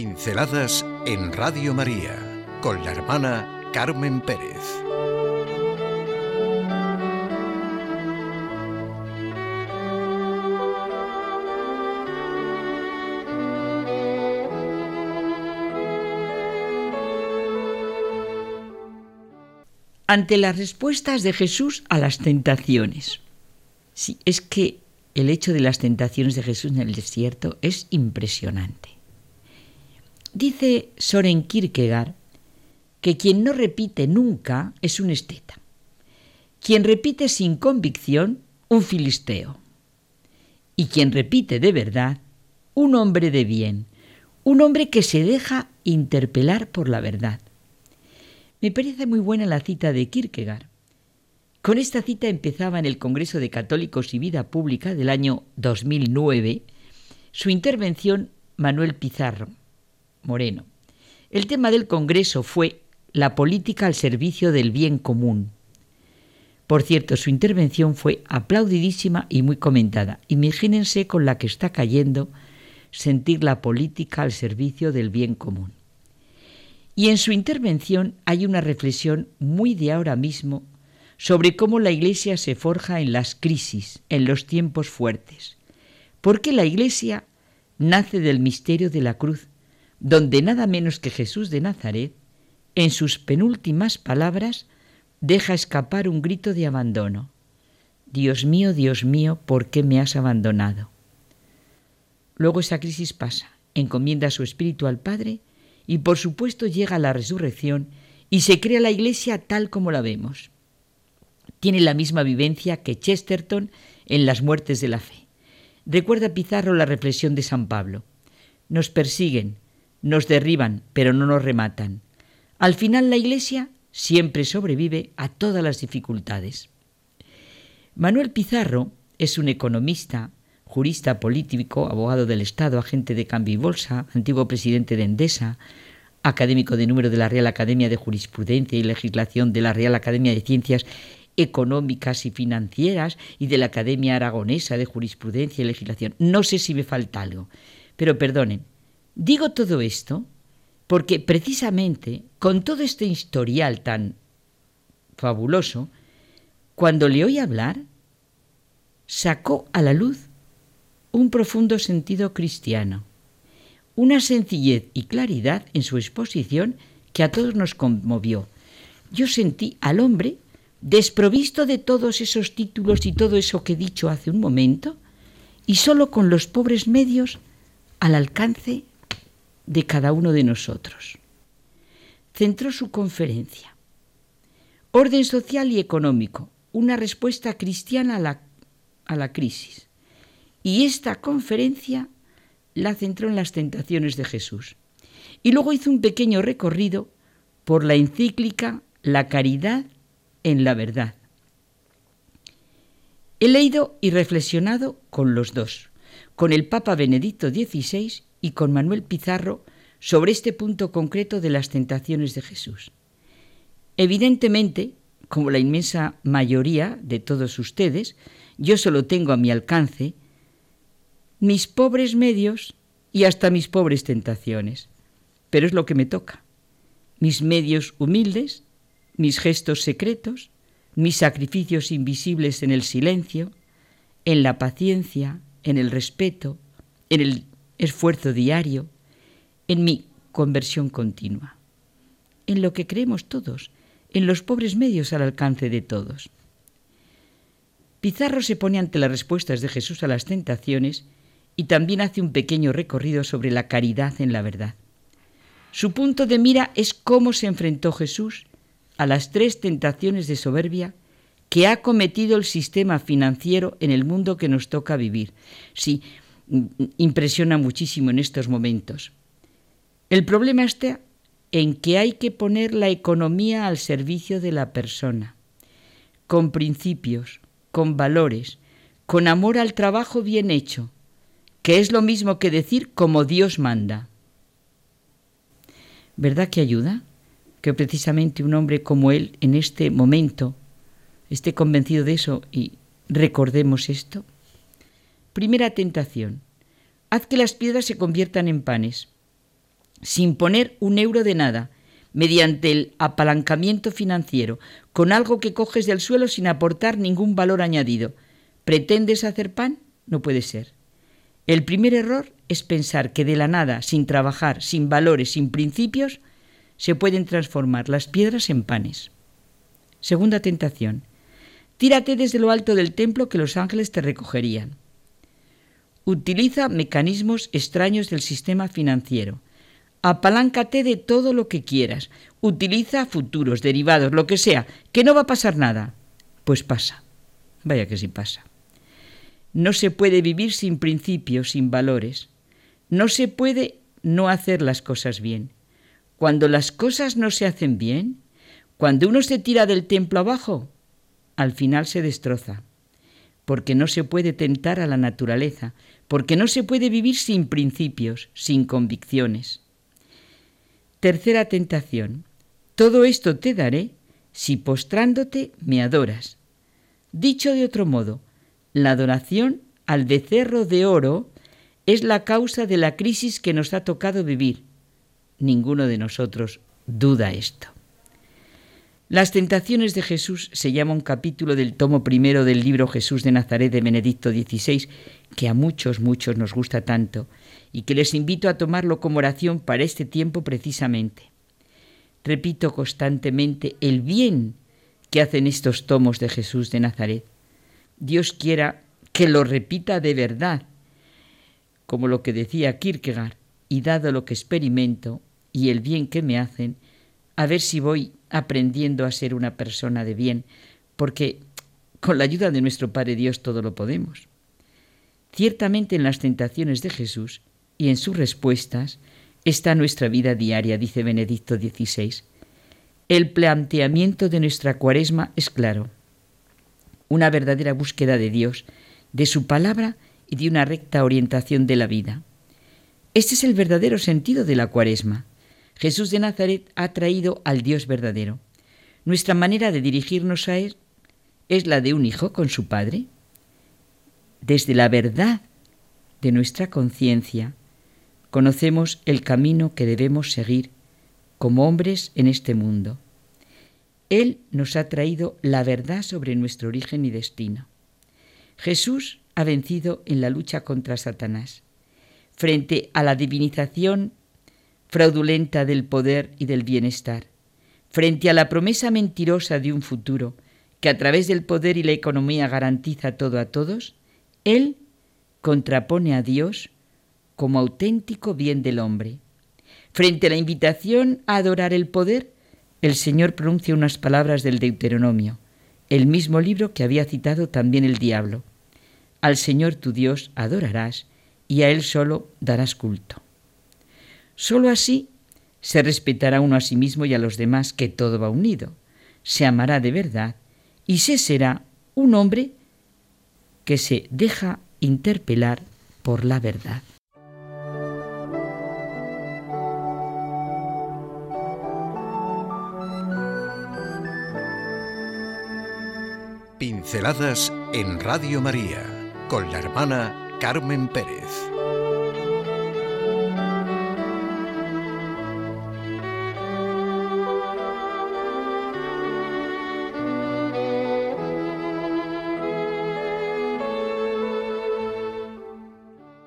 Pinceladas en Radio María con la hermana Carmen Pérez. Ante las respuestas de Jesús a las tentaciones. Sí, es que el hecho de las tentaciones de Jesús en el desierto es impresionante. Dice Soren Kierkegaard que quien no repite nunca es un esteta. Quien repite sin convicción, un filisteo. Y quien repite de verdad, un hombre de bien, un hombre que se deja interpelar por la verdad. Me parece muy buena la cita de Kierkegaard. Con esta cita empezaba en el Congreso de Católicos y Vida Pública del año 2009 su intervención Manuel Pizarro Moreno. El tema del Congreso fue la política al servicio del bien común. Por cierto, su intervención fue aplaudidísima y muy comentada. Imagínense con la que está cayendo sentir la política al servicio del bien común. Y en su intervención hay una reflexión muy de ahora mismo sobre cómo la Iglesia se forja en las crisis, en los tiempos fuertes. Porque la Iglesia nace del misterio de la cruz, donde nada menos que Jesús de Nazaret, en sus penúltimas palabras, deja escapar un grito de abandono. Dios mío, Dios mío, ¿por qué me has abandonado? Luego esa crisis pasa, encomienda su espíritu al Padre y por supuesto llega la resurrección y se crea la iglesia tal como la vemos tiene la misma vivencia que Chesterton en las muertes de la fe. Recuerda Pizarro la reflexión de San Pablo. Nos persiguen, nos derriban, pero no nos rematan. Al final la Iglesia siempre sobrevive a todas las dificultades. Manuel Pizarro es un economista, jurista político, abogado del Estado, agente de cambio y bolsa, antiguo presidente de Endesa, académico de número de la Real Academia de Jurisprudencia y Legislación de la Real Academia de Ciencias económicas y financieras y de la Academia Aragonesa de Jurisprudencia y Legislación. No sé si me falta algo, pero perdonen. Digo todo esto porque precisamente con todo este historial tan fabuloso, cuando le oí hablar, sacó a la luz un profundo sentido cristiano, una sencillez y claridad en su exposición que a todos nos conmovió. Yo sentí al hombre desprovisto de todos esos títulos y todo eso que he dicho hace un momento, y solo con los pobres medios al alcance de cada uno de nosotros. Centró su conferencia. Orden social y económico, una respuesta cristiana a la, a la crisis. Y esta conferencia la centró en las tentaciones de Jesús. Y luego hizo un pequeño recorrido por la encíclica La caridad en la verdad. He leído y reflexionado con los dos, con el Papa Benedicto XVI y con Manuel Pizarro sobre este punto concreto de las tentaciones de Jesús. Evidentemente, como la inmensa mayoría de todos ustedes, yo solo tengo a mi alcance mis pobres medios y hasta mis pobres tentaciones. Pero es lo que me toca. Mis medios humildes mis gestos secretos, mis sacrificios invisibles en el silencio, en la paciencia, en el respeto, en el esfuerzo diario, en mi conversión continua, en lo que creemos todos, en los pobres medios al alcance de todos. Pizarro se pone ante las respuestas de Jesús a las tentaciones y también hace un pequeño recorrido sobre la caridad en la verdad. Su punto de mira es cómo se enfrentó Jesús a las tres tentaciones de soberbia que ha cometido el sistema financiero en el mundo que nos toca vivir. Sí, impresiona muchísimo en estos momentos. El problema está en que hay que poner la economía al servicio de la persona, con principios, con valores, con amor al trabajo bien hecho, que es lo mismo que decir como Dios manda. ¿Verdad que ayuda? que precisamente un hombre como él en este momento esté convencido de eso y recordemos esto. Primera tentación. Haz que las piedras se conviertan en panes. sin poner un euro de nada, mediante el apalancamiento financiero, con algo que coges del suelo sin aportar ningún valor añadido. ¿Pretendes hacer pan? No puede ser. El primer error es pensar que de la nada, sin trabajar, sin valores, sin principios, se pueden transformar las piedras en panes. Segunda tentación. Tírate desde lo alto del templo que los ángeles te recogerían. Utiliza mecanismos extraños del sistema financiero Apaláncate de todo lo que quieras. Utiliza futuros, derivados, lo que sea, que no va a pasar nada. Pues pasa. Vaya que sí pasa. No se puede vivir sin principios, sin valores. No se puede no hacer las cosas bien. Cuando las cosas no se hacen bien, cuando uno se tira del templo abajo, al final se destroza. Porque no se puede tentar a la naturaleza, porque no se puede vivir sin principios, sin convicciones. Tercera tentación. Todo esto te daré si postrándote me adoras. Dicho de otro modo, la adoración al becerro de oro es la causa de la crisis que nos ha tocado vivir. Ninguno de nosotros duda esto. Las tentaciones de Jesús se llama un capítulo del tomo primero del libro Jesús de Nazaret de Benedicto XVI, que a muchos, muchos nos gusta tanto y que les invito a tomarlo como oración para este tiempo precisamente. Repito constantemente el bien que hacen estos tomos de Jesús de Nazaret. Dios quiera que lo repita de verdad, como lo que decía Kierkegaard, y dado lo que experimento y el bien que me hacen, a ver si voy aprendiendo a ser una persona de bien, porque con la ayuda de nuestro Padre Dios todo lo podemos. Ciertamente en las tentaciones de Jesús y en sus respuestas está nuestra vida diaria, dice Benedicto XVI. El planteamiento de nuestra cuaresma es claro. Una verdadera búsqueda de Dios, de su palabra y de una recta orientación de la vida. Este es el verdadero sentido de la cuaresma. Jesús de Nazaret ha traído al Dios verdadero. Nuestra manera de dirigirnos a Él es la de un hijo con su padre. Desde la verdad de nuestra conciencia, conocemos el camino que debemos seguir como hombres en este mundo. Él nos ha traído la verdad sobre nuestro origen y destino. Jesús ha vencido en la lucha contra Satanás. Frente a la divinización fraudulenta del poder y del bienestar, frente a la promesa mentirosa de un futuro que a través del poder y la economía garantiza todo a todos, Él contrapone a Dios como auténtico bien del hombre. Frente a la invitación a adorar el poder, el Señor pronuncia unas palabras del Deuteronomio, el mismo libro que había citado también el diablo. Al Señor tu Dios adorarás y a Él solo darás culto. Solo así se respetará uno a sí mismo y a los demás, que todo va unido. Se amará de verdad y se será un hombre que se deja interpelar por la verdad. Pinceladas en Radio María con la hermana Carmen Pérez.